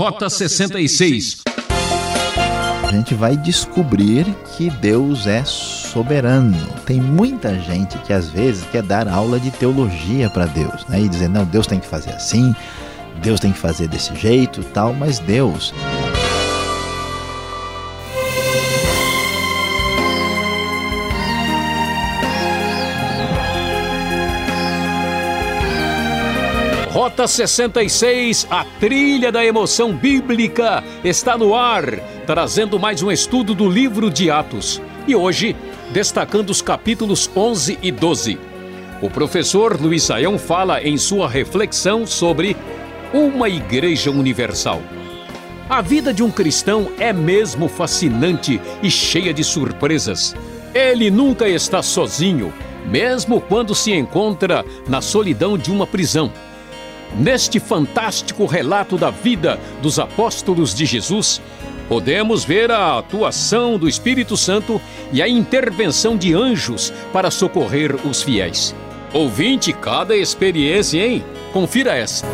Rota 66. A gente vai descobrir que Deus é soberano. Tem muita gente que às vezes quer dar aula de teologia para Deus, né? E dizer, não, Deus tem que fazer assim, Deus tem que fazer desse jeito, tal, mas Deus Rota 66, a trilha da emoção bíblica, está no ar, trazendo mais um estudo do livro de Atos. E hoje, destacando os capítulos 11 e 12. O professor Luiz Saião fala em sua reflexão sobre uma igreja universal. A vida de um cristão é mesmo fascinante e cheia de surpresas. Ele nunca está sozinho, mesmo quando se encontra na solidão de uma prisão Neste fantástico relato da vida dos apóstolos de Jesus, podemos ver a atuação do Espírito Santo e a intervenção de anjos para socorrer os fiéis. Ouvinte, cada experiência, hein? Confira essa.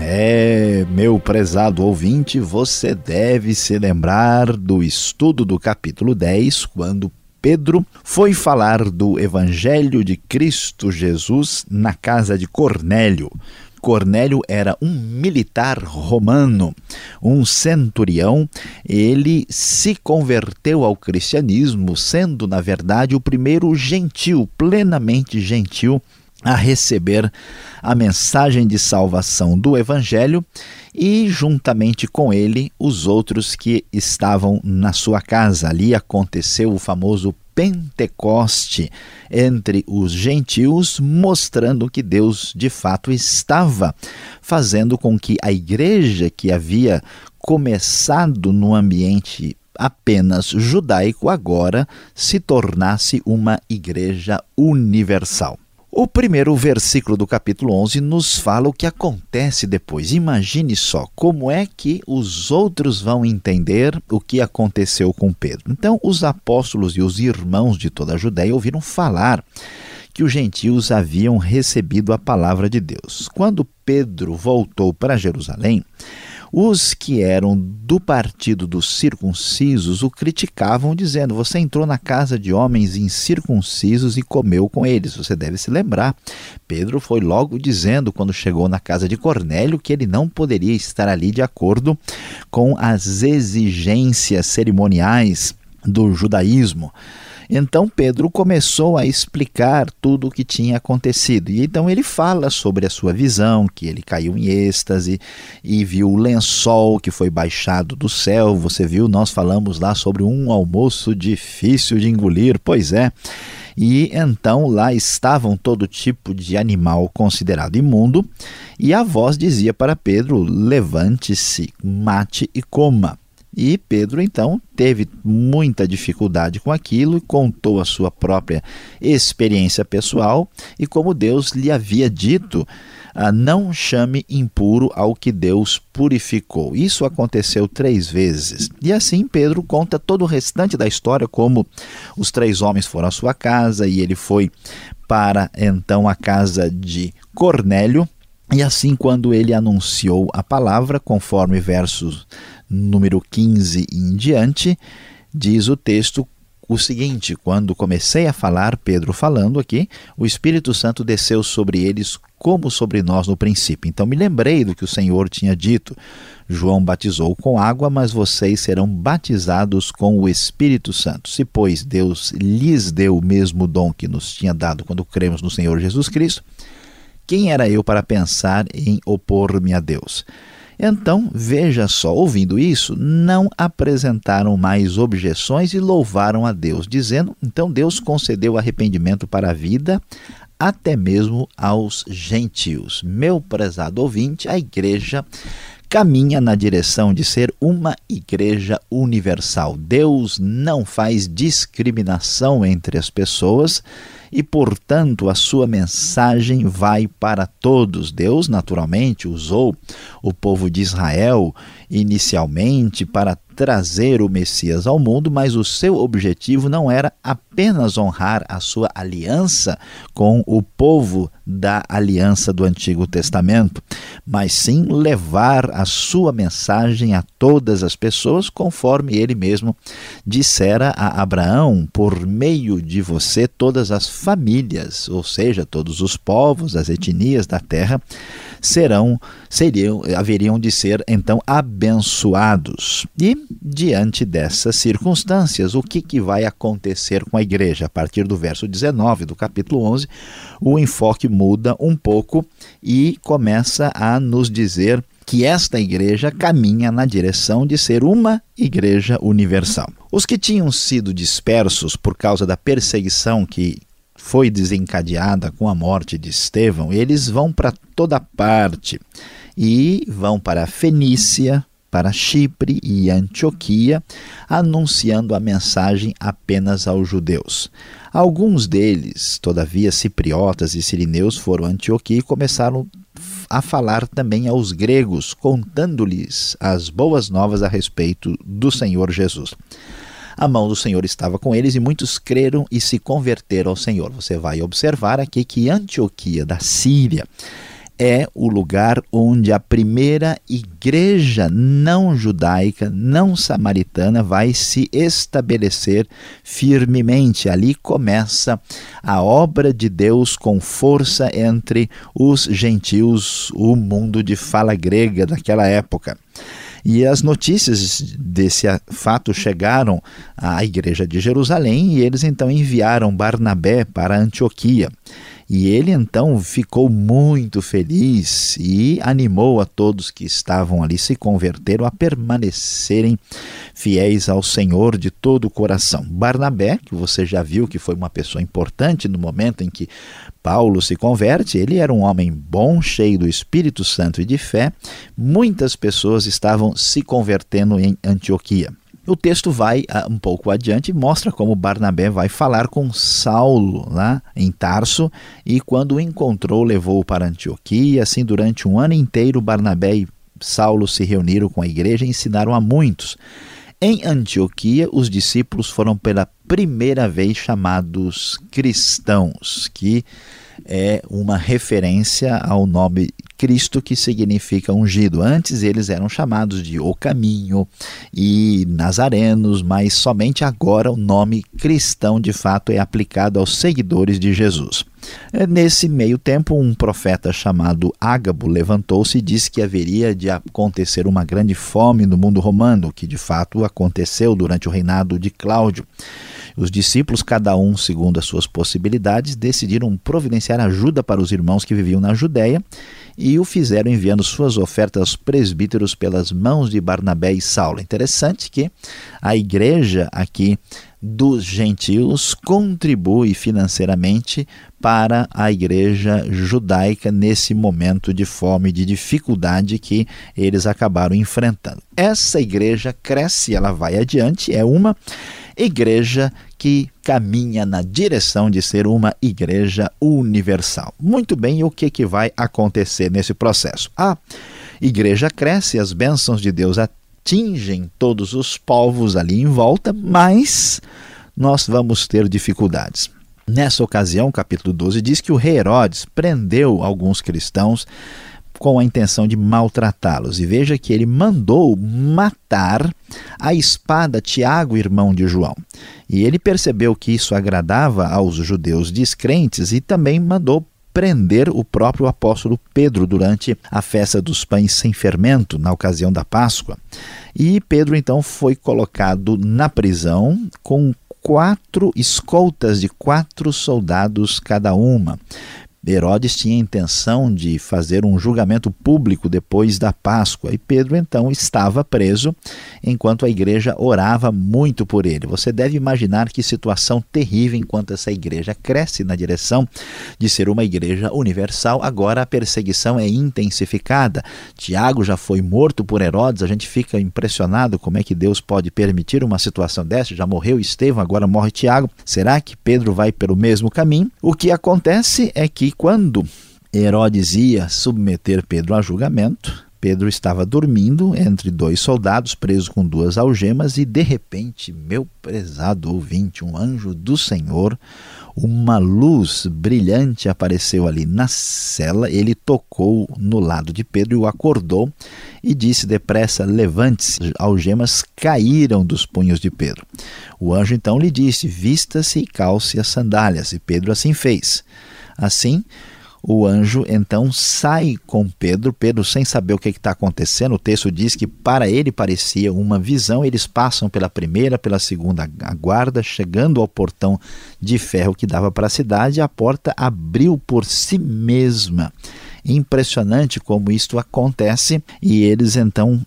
É, meu prezado ouvinte, você deve se lembrar do estudo do capítulo 10, quando Pedro foi falar do Evangelho de Cristo Jesus na casa de Cornélio. Cornélio era um militar romano, um centurião. Ele se converteu ao cristianismo, sendo, na verdade, o primeiro gentil, plenamente gentil, a receber a mensagem de salvação do Evangelho e, juntamente com ele, os outros que estavam na sua casa. Ali aconteceu o famoso Pentecoste entre os gentios, mostrando que Deus de fato estava fazendo com que a igreja que havia começado no ambiente apenas judaico agora se tornasse uma igreja universal. O primeiro versículo do capítulo 11 nos fala o que acontece depois. Imagine só como é que os outros vão entender o que aconteceu com Pedro. Então, os apóstolos e os irmãos de toda a Judéia ouviram falar que os gentios haviam recebido a palavra de Deus. Quando Pedro voltou para Jerusalém, os que eram do partido dos circuncisos o criticavam, dizendo: Você entrou na casa de homens incircuncisos e comeu com eles. Você deve se lembrar. Pedro foi logo dizendo, quando chegou na casa de Cornélio, que ele não poderia estar ali de acordo com as exigências cerimoniais do judaísmo. Então Pedro começou a explicar tudo o que tinha acontecido. E então ele fala sobre a sua visão, que ele caiu em êxtase e viu o lençol que foi baixado do céu. Você viu, nós falamos lá sobre um almoço difícil de engolir. Pois é. E então lá estavam todo tipo de animal considerado imundo, e a voz dizia para Pedro: Levante-se, mate e coma. E Pedro então teve muita dificuldade com aquilo contou a sua própria experiência pessoal e como Deus lhe havia dito, ah, não chame impuro ao que Deus purificou. Isso aconteceu três vezes. E assim Pedro conta todo o restante da história, como os três homens foram à sua casa e ele foi para então a casa de Cornélio. E assim, quando ele anunciou a palavra, conforme versos número 15 em diante, diz o texto o seguinte: quando comecei a falar, Pedro falando aqui, o Espírito Santo desceu sobre eles como sobre nós no princípio. Então me lembrei do que o Senhor tinha dito. João batizou com água, mas vocês serão batizados com o Espírito Santo. Se, pois, Deus lhes deu o mesmo dom que nos tinha dado quando cremos no Senhor Jesus Cristo, quem era eu para pensar em opor-me a Deus? Então, veja só, ouvindo isso, não apresentaram mais objeções e louvaram a Deus, dizendo: então Deus concedeu arrependimento para a vida, até mesmo aos gentios. Meu prezado ouvinte, a igreja caminha na direção de ser uma igreja universal. Deus não faz discriminação entre as pessoas e, portanto, a sua mensagem vai para todos. Deus, naturalmente, usou o povo de Israel inicialmente para trazer o Messias ao mundo, mas o seu objetivo não era apenas honrar a sua aliança com o povo da aliança do Antigo Testamento, mas sim levar a sua mensagem a todas as pessoas, conforme ele mesmo dissera a Abraão: por meio de você, todas as famílias, ou seja, todos os povos, as etnias da terra, serão, seriam, haveriam de ser então abençoados. E diante dessas circunstâncias, o que, que vai acontecer com a igreja? A partir do verso 19 do capítulo 11, o enfoque muda um pouco e começa a nos dizer que esta igreja caminha na direção de ser uma igreja universal. Os que tinham sido dispersos por causa da perseguição que foi desencadeada com a morte de Estevão, eles vão para toda parte e vão para a Fenícia, para Chipre e Antioquia, anunciando a mensagem apenas aos judeus. Alguns deles, todavia, cipriotas e sirineus, foram a Antioquia e começaram a falar também aos gregos, contando-lhes as boas novas a respeito do Senhor Jesus a mão do Senhor estava com eles e muitos creram e se converteram ao Senhor. Você vai observar aqui que Antioquia da Síria é o lugar onde a primeira igreja não judaica, não samaritana, vai se estabelecer firmemente. Ali começa a obra de Deus com força entre os gentios, o mundo de fala grega daquela época. E as notícias desse fato chegaram à igreja de Jerusalém e eles então enviaram Barnabé para Antioquia. E ele então ficou muito feliz e animou a todos que estavam ali se converteram a permanecerem fiéis ao Senhor de todo o coração. Barnabé, que você já viu que foi uma pessoa importante no momento em que Paulo se converte, ele era um homem bom, cheio do Espírito Santo e de fé. Muitas pessoas estavam se convertendo em Antioquia. O texto vai uh, um pouco adiante e mostra como Barnabé vai falar com Saulo lá em Tarso e quando o encontrou levou-o para Antioquia. Assim, durante um ano inteiro, Barnabé e Saulo se reuniram com a igreja e ensinaram a muitos. Em Antioquia, os discípulos foram pela primeira vez chamados cristãos, que é uma referência ao nome Cristo, que significa ungido. Antes eles eram chamados de O Caminho e Nazarenos, mas somente agora o nome cristão de fato é aplicado aos seguidores de Jesus. É, nesse meio tempo, um profeta chamado Ágabo levantou-se e disse que haveria de acontecer uma grande fome no mundo romano, que de fato aconteceu durante o reinado de Cláudio. Os discípulos, cada um segundo as suas possibilidades, decidiram providenciar ajuda para os irmãos que viviam na Judéia e o fizeram enviando suas ofertas aos presbíteros pelas mãos de Barnabé e Saulo. Interessante que a igreja aqui dos gentios contribui financeiramente para a igreja judaica nesse momento de fome, de dificuldade que eles acabaram enfrentando. Essa igreja cresce, ela vai adiante, é uma igreja que caminha na direção de ser uma igreja universal. Muito bem, o que, que vai acontecer nesse processo? A igreja cresce, as bênçãos de Deus atingem todos os povos ali em volta, mas nós vamos ter dificuldades. Nessa ocasião, capítulo 12 diz que o rei Herodes prendeu alguns cristãos com a intenção de maltratá-los. E veja que ele mandou matar a espada Tiago, irmão de João. E ele percebeu que isso agradava aos judeus descrentes e também mandou prender o próprio apóstolo Pedro durante a festa dos pães sem fermento, na ocasião da Páscoa. E Pedro então foi colocado na prisão com quatro escoltas de quatro soldados cada uma. Herodes tinha a intenção de fazer um julgamento público depois da Páscoa e Pedro então estava preso enquanto a igreja orava muito por ele. Você deve imaginar que situação terrível enquanto essa igreja cresce na direção de ser uma igreja universal. Agora a perseguição é intensificada. Tiago já foi morto por Herodes. A gente fica impressionado como é que Deus pode permitir uma situação dessa. Já morreu Estevão, agora morre Tiago. Será que Pedro vai pelo mesmo caminho? O que acontece é que quando Herodes ia submeter Pedro a julgamento, Pedro estava dormindo entre dois soldados, preso com duas algemas, e de repente, meu prezado ouvinte, um anjo do Senhor, uma luz brilhante apareceu ali na cela. Ele tocou no lado de Pedro e o acordou e disse depressa: Levante-se. Algemas caíram dos punhos de Pedro. O anjo então lhe disse: Vista-se e calce as sandálias. E Pedro assim fez. Assim, o anjo então sai com Pedro, Pedro sem saber o que está acontecendo. O texto diz que para ele parecia uma visão. Eles passam pela primeira, pela segunda guarda, chegando ao portão de ferro que dava para a cidade. A porta abriu por si mesma. Impressionante como isto acontece, e eles então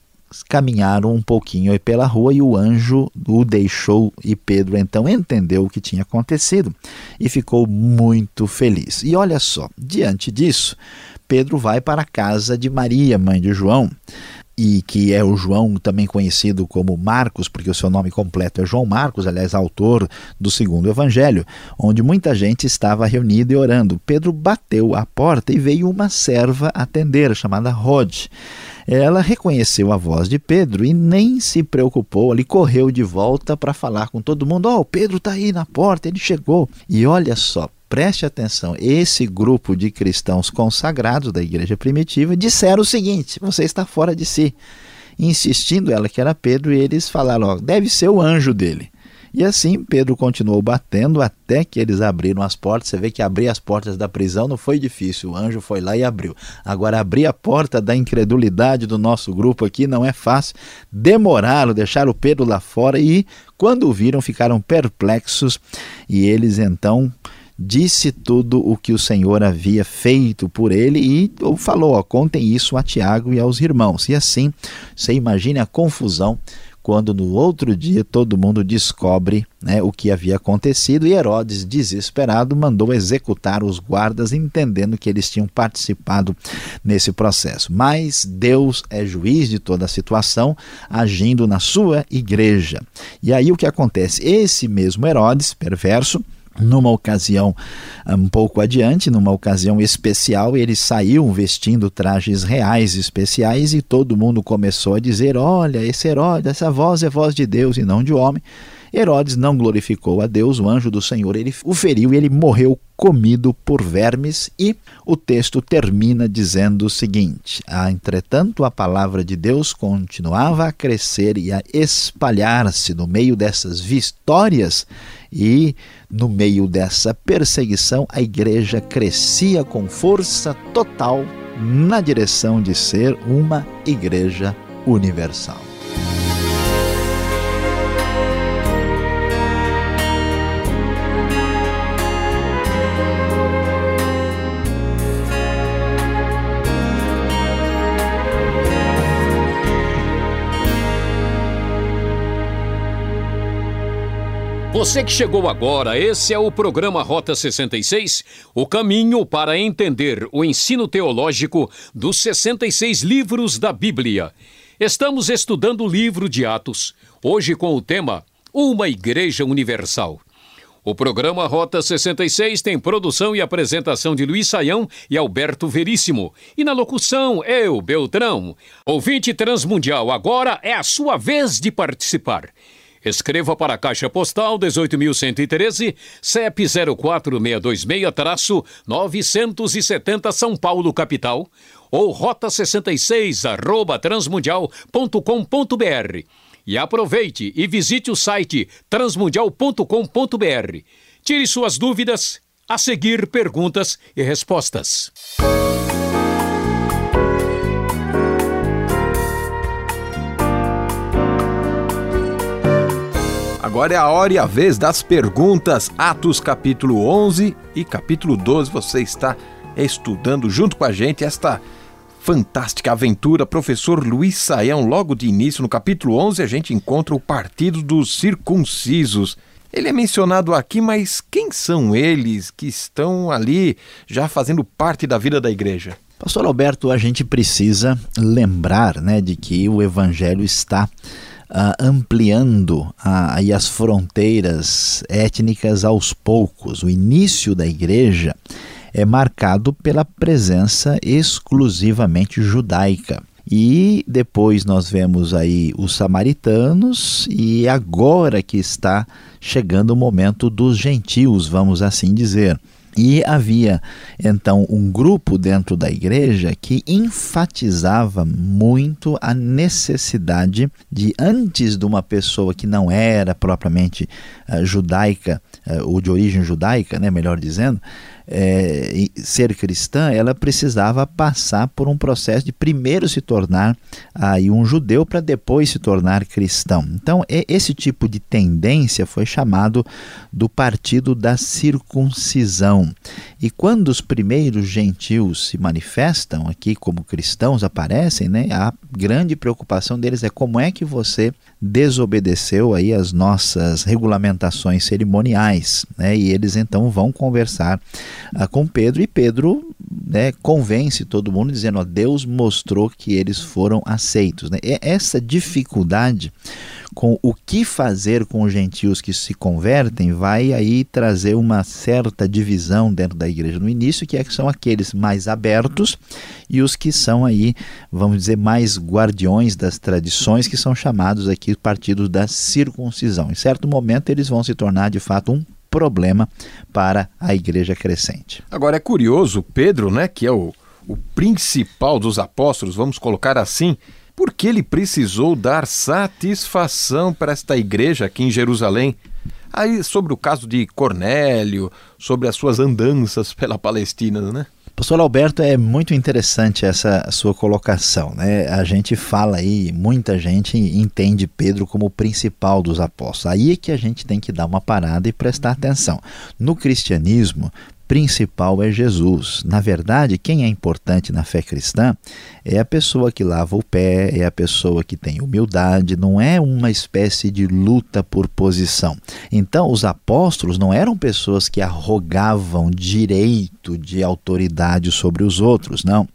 caminharam um pouquinho pela rua e o anjo o deixou e Pedro então entendeu o que tinha acontecido e ficou muito feliz. E olha só, diante disso, Pedro vai para a casa de Maria, mãe de João, e que é o João também conhecido como Marcos, porque o seu nome completo é João Marcos, aliás, autor do segundo evangelho, onde muita gente estava reunida e orando. Pedro bateu a porta e veio uma serva atender, chamada Rod. Ela reconheceu a voz de Pedro e nem se preocupou, ali correu de volta para falar com todo mundo: Ó, oh, Pedro está aí na porta, ele chegou. E olha só, preste atenção, esse grupo de cristãos consagrados da igreja primitiva disseram o seguinte: você está fora de si. Insistindo ela que era Pedro, e eles falaram: ó, deve ser o anjo dele. E assim Pedro continuou batendo até que eles abriram as portas. Você vê que abrir as portas da prisão não foi difícil, o anjo foi lá e abriu. Agora, abrir a porta da incredulidade do nosso grupo aqui não é fácil. Demoraram, deixaram o Pedro lá fora e, quando o viram, ficaram perplexos e eles então disse tudo o que o Senhor havia feito por ele e falou: ó, contem isso a Tiago e aos irmãos. E assim, você imagine a confusão quando no outro dia todo mundo descobre né, o que havia acontecido e Herodes, desesperado, mandou executar os guardas, entendendo que eles tinham participado nesse processo. Mas Deus é juiz de toda a situação, agindo na sua igreja. E aí o que acontece? Esse mesmo Herodes, perverso, numa ocasião um pouco adiante, numa ocasião especial, eles saíam vestindo trajes reais especiais e todo mundo começou a dizer: Olha, esse Herodes, essa voz é voz de Deus e não de homem. Herodes não glorificou a Deus, o anjo do Senhor ele o feriu e ele morreu comido por vermes. E o texto termina dizendo o seguinte: ah, Entretanto, a palavra de Deus continuava a crescer e a espalhar-se no meio dessas vitórias e no meio dessa perseguição, a igreja crescia com força total na direção de ser uma igreja universal. Você que chegou agora, esse é o programa Rota 66, o caminho para entender o ensino teológico dos 66 livros da Bíblia. Estamos estudando o livro de Atos, hoje com o tema Uma Igreja Universal. O programa Rota 66 tem produção e apresentação de Luiz Saião e Alberto Veríssimo. E na locução, eu, Beltrão. Ouvinte Transmundial, agora é a sua vez de participar. Escreva para a Caixa Postal 18.113, CEP 04626-970 São Paulo, capital, ou rota 66 arroba transmundial.com.br. E aproveite e visite o site transmundial.com.br. Tire suas dúvidas, a seguir perguntas e respostas. Agora é a hora e a vez das perguntas. Atos capítulo 11 e capítulo 12. Você está estudando junto com a gente esta fantástica aventura. Professor Luiz Saião, logo de início, no capítulo 11, a gente encontra o Partido dos Circuncisos. Ele é mencionado aqui, mas quem são eles que estão ali já fazendo parte da vida da igreja? Pastor Alberto, a gente precisa lembrar né, de que o evangelho está uh, ampliando uh, as fronteiras étnicas aos poucos. O início da igreja é marcado pela presença exclusivamente judaica. E depois nós vemos aí os samaritanos, e agora que está chegando o momento dos gentios, vamos assim dizer. E havia então um grupo dentro da igreja que enfatizava muito a necessidade de, antes de uma pessoa que não era propriamente uh, judaica, uh, ou de origem judaica, né, melhor dizendo, é, ser cristã, ela precisava passar por um processo de primeiro se tornar aí um judeu para depois se tornar cristão. Então, esse tipo de tendência foi chamado do partido da circuncisão. E quando os primeiros gentios se manifestam aqui como cristãos, aparecem, né, a grande preocupação deles é como é que você desobedeceu aí as nossas regulamentações cerimoniais, né? E eles então vão conversar ah, com Pedro e Pedro né, convence todo mundo dizendo: ó, Deus mostrou que eles foram aceitos. Né? E essa dificuldade com o que fazer com os gentios que se convertem vai aí trazer uma certa divisão dentro da igreja no início, que, é que são aqueles mais abertos e os que são aí, vamos dizer, mais guardiões das tradições, que são chamados aqui partidos da circuncisão. Em certo momento eles vão se tornar de fato um problema para a igreja crescente. Agora é curioso, Pedro, né, que é o, o principal dos apóstolos, vamos colocar assim, porque ele precisou dar satisfação para esta igreja aqui em Jerusalém. Aí sobre o caso de Cornélio, sobre as suas andanças pela Palestina, né? Pastor Alberto, é muito interessante essa sua colocação. Né? A gente fala aí, muita gente entende Pedro como o principal dos apóstolos. Aí é que a gente tem que dar uma parada e prestar atenção. No cristianismo, principal é Jesus. Na verdade, quem é importante na fé cristã é a pessoa que lava o pé, é a pessoa que tem humildade, não é uma espécie de luta por posição. Então, os apóstolos não eram pessoas que arrogavam direito de autoridade sobre os outros, não.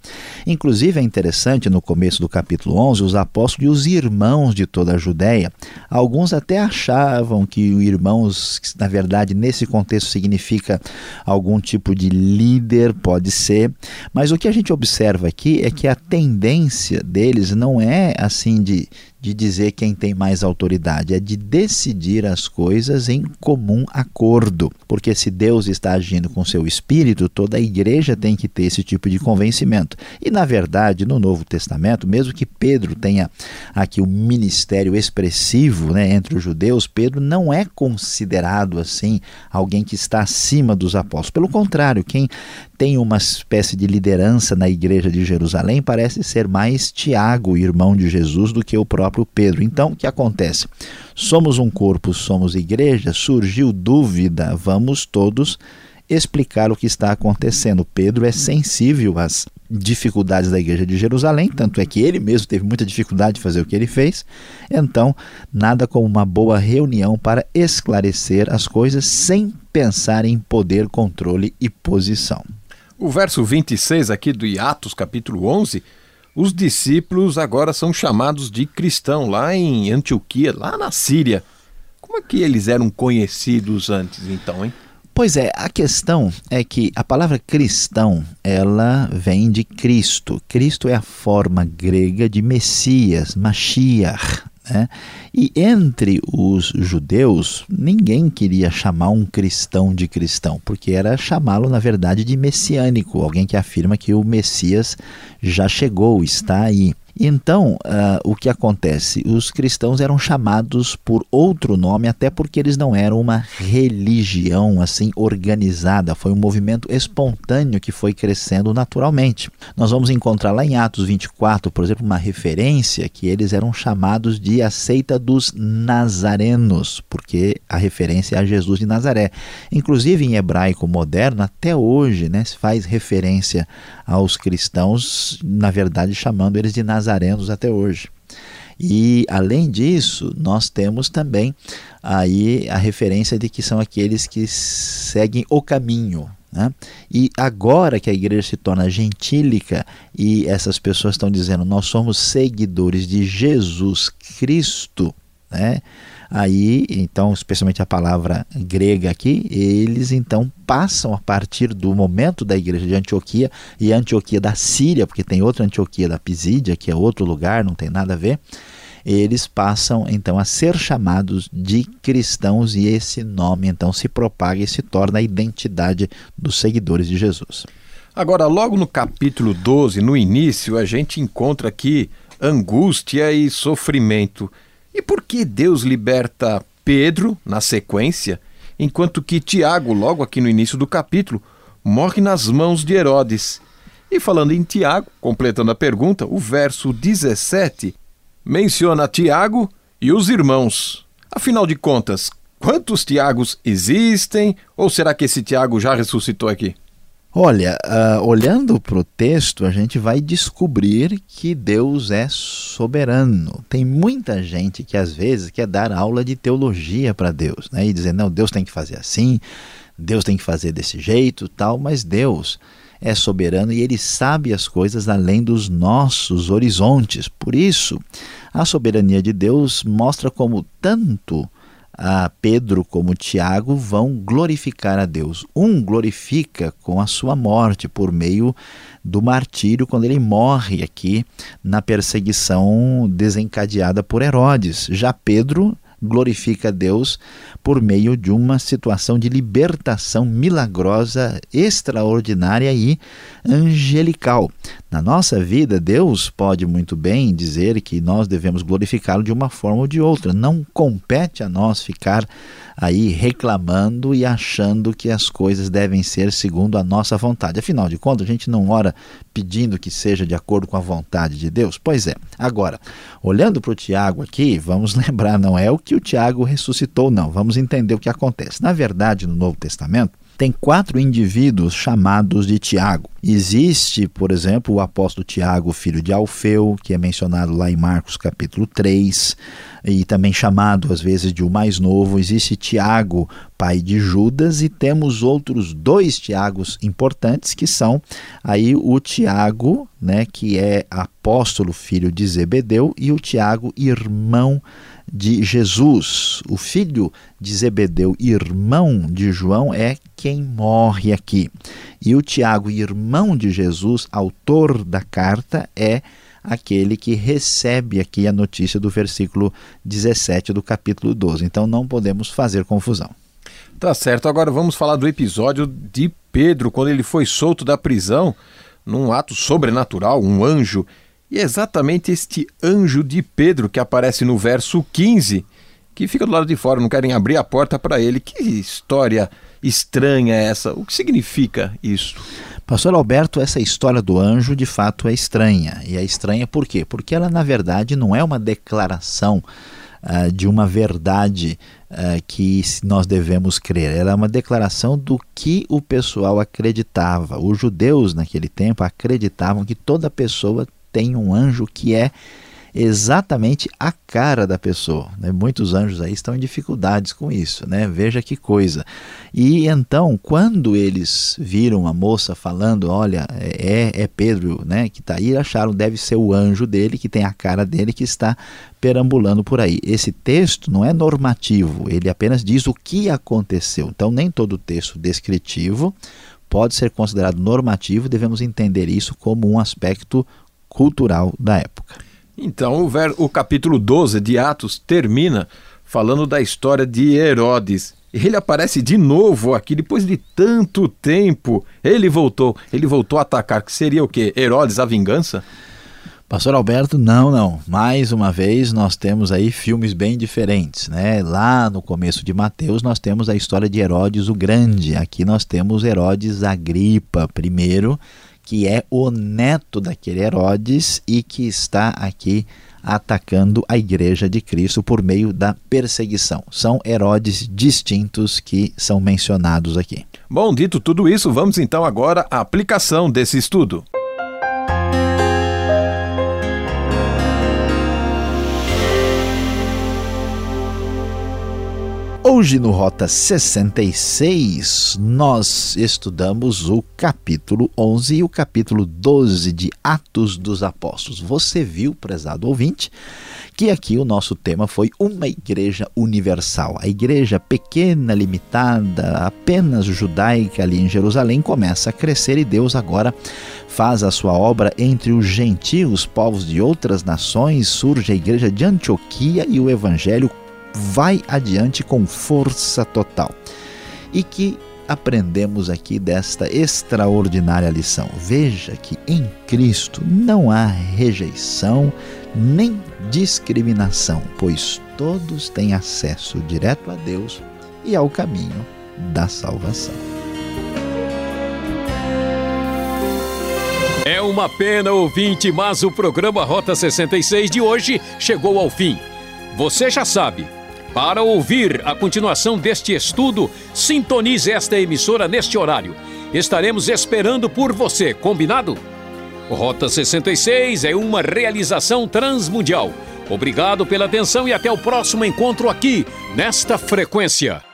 Inclusive, é interessante no começo do capítulo 11, os apóstolos e os irmãos de toda a Judéia, alguns até achavam que irmãos, na verdade, nesse contexto significa algum tipo de líder, pode ser, mas o que a gente observa aqui é que a tendência deles não é assim de de dizer quem tem mais autoridade, é de decidir as coisas em comum acordo. Porque se Deus está agindo com seu espírito, toda a igreja tem que ter esse tipo de convencimento. E na verdade, no Novo Testamento, mesmo que Pedro tenha aqui o um ministério expressivo né, entre os judeus, Pedro não é considerado assim alguém que está acima dos apóstolos. Pelo contrário, quem tem uma espécie de liderança na igreja de Jerusalém parece ser mais Tiago, irmão de Jesus, do que o próprio próprio Pedro. Então, o que acontece? Somos um corpo, somos igreja, surgiu dúvida, vamos todos explicar o que está acontecendo. Pedro é sensível às dificuldades da igreja de Jerusalém, tanto é que ele mesmo teve muita dificuldade de fazer o que ele fez. Então, nada como uma boa reunião para esclarecer as coisas sem pensar em poder, controle e posição. O verso 26 aqui do Atos, capítulo 11, os discípulos agora são chamados de cristão lá em Antioquia, lá na Síria. Como é que eles eram conhecidos antes, então, hein? Pois é, a questão é que a palavra cristão, ela vem de Cristo. Cristo é a forma grega de Messias, Mashiach, né? E entre os judeus, ninguém queria chamar um cristão de cristão, porque era chamá-lo, na verdade, de messiânico, alguém que afirma que o Messias já chegou, está aí. Então, uh, o que acontece? Os cristãos eram chamados por outro nome, até porque eles não eram uma religião assim organizada, foi um movimento espontâneo que foi crescendo naturalmente. Nós vamos encontrar lá em Atos 24, por exemplo, uma referência que eles eram chamados de a seita dos nazarenos, porque a referência é a Jesus de Nazaré. Inclusive em hebraico moderno, até hoje, né, se faz referência aos cristãos, na verdade chamando eles de nazarenos até hoje. E além disso, nós temos também aí a referência de que são aqueles que seguem o caminho. Né? E agora que a igreja se torna gentílica e essas pessoas estão dizendo nós somos seguidores de Jesus Cristo, né? Aí, então, especialmente a palavra grega aqui, eles então passam a partir do momento da igreja de Antioquia e Antioquia da Síria, porque tem outra Antioquia da Pisídia, que é outro lugar, não tem nada a ver. Eles passam então a ser chamados de cristãos e esse nome então se propaga e se torna a identidade dos seguidores de Jesus. Agora, logo no capítulo 12, no início, a gente encontra aqui angústia e sofrimento. E por que Deus liberta Pedro na sequência, enquanto que Tiago, logo aqui no início do capítulo, morre nas mãos de Herodes? E falando em Tiago, completando a pergunta, o verso 17 menciona Tiago e os irmãos. Afinal de contas, quantos Tiagos existem? Ou será que esse Tiago já ressuscitou aqui? Olha, uh, olhando para o texto, a gente vai descobrir que Deus é soberano. Tem muita gente que às vezes quer dar aula de teologia para Deus, né? E dizer, não, Deus tem que fazer assim, Deus tem que fazer desse jeito, tal, mas Deus é soberano e ele sabe as coisas além dos nossos horizontes. Por isso, a soberania de Deus mostra como tanto a Pedro como Tiago vão glorificar a Deus. Um glorifica com a sua morte por meio do martírio quando ele morre aqui na perseguição desencadeada por Herodes. Já Pedro glorifica a Deus por meio de uma situação de libertação milagrosa, extraordinária e angelical. Na nossa vida, Deus pode muito bem dizer que nós devemos glorificá-lo de uma forma ou de outra. Não compete a nós ficar aí reclamando e achando que as coisas devem ser segundo a nossa vontade. Afinal de contas, a gente não ora pedindo que seja de acordo com a vontade de Deus? Pois é. Agora, olhando para o Tiago aqui, vamos lembrar, não é o que o Tiago ressuscitou, não. Vamos entender o que acontece. Na verdade, no Novo Testamento, tem quatro indivíduos chamados de Tiago. Existe, por exemplo, o apóstolo Tiago, filho de Alfeu, que é mencionado lá em Marcos capítulo 3, e também chamado às vezes de o mais novo. Existe Tiago, pai de Judas, e temos outros dois Tiagos importantes, que são aí o Tiago, né, que é apóstolo, filho de Zebedeu, e o Tiago, irmão de de Jesus, o filho de Zebedeu, irmão de João, é quem morre aqui. E o Tiago, irmão de Jesus, autor da carta, é aquele que recebe aqui a notícia do versículo 17 do capítulo 12. Então não podemos fazer confusão. Tá certo. Agora vamos falar do episódio de Pedro, quando ele foi solto da prisão, num ato sobrenatural, um anjo e é exatamente este anjo de Pedro que aparece no verso 15, que fica do lado de fora, não querem abrir a porta para ele. Que história estranha é essa? O que significa isso? Pastor Alberto, essa história do anjo de fato é estranha. E é estranha por quê? Porque ela, na verdade, não é uma declaração uh, de uma verdade uh, que nós devemos crer. Ela é uma declaração do que o pessoal acreditava. Os judeus, naquele tempo, acreditavam que toda pessoa tem um anjo que é exatamente a cara da pessoa. Né? Muitos anjos aí estão em dificuldades com isso, né? Veja que coisa. E então, quando eles viram a moça falando, olha, é, é Pedro, né, que está aí, acharam deve ser o anjo dele, que tem a cara dele, que está perambulando por aí. Esse texto não é normativo, ele apenas diz o que aconteceu. Então, nem todo texto descritivo pode ser considerado normativo, devemos entender isso como um aspecto cultural da época. Então, o, ver, o capítulo 12 de Atos termina falando da história de Herodes. Ele aparece de novo aqui depois de tanto tempo. Ele voltou, ele voltou a atacar, que seria o quê? Herodes a vingança? Pastor Alberto, não, não. Mais uma vez nós temos aí filmes bem diferentes, né? Lá no começo de Mateus nós temos a história de Herodes o Grande. Aqui nós temos Herodes Agripa primeiro, que é o neto daquele Herodes e que está aqui atacando a igreja de Cristo por meio da perseguição. São Herodes distintos que são mencionados aqui. Bom, dito tudo isso, vamos então agora à aplicação desse estudo. Hoje no Rota 66, nós estudamos o capítulo 11 e o capítulo 12 de Atos dos Apóstolos. Você viu, prezado ouvinte, que aqui o nosso tema foi uma igreja universal. A igreja pequena, limitada, apenas judaica ali em Jerusalém começa a crescer e Deus agora faz a sua obra entre os gentios, povos de outras nações, surge a igreja de Antioquia e o evangelho vai adiante com força total. E que aprendemos aqui desta extraordinária lição? Veja que em Cristo não há rejeição nem discriminação, pois todos têm acesso direto a Deus e ao caminho da salvação. É uma pena, ouvinte, mas o programa Rota 66 de hoje chegou ao fim. Você já sabe para ouvir a continuação deste estudo, sintonize esta emissora neste horário. Estaremos esperando por você, combinado? Rota 66 é uma realização transmundial. Obrigado pela atenção e até o próximo encontro aqui, nesta frequência.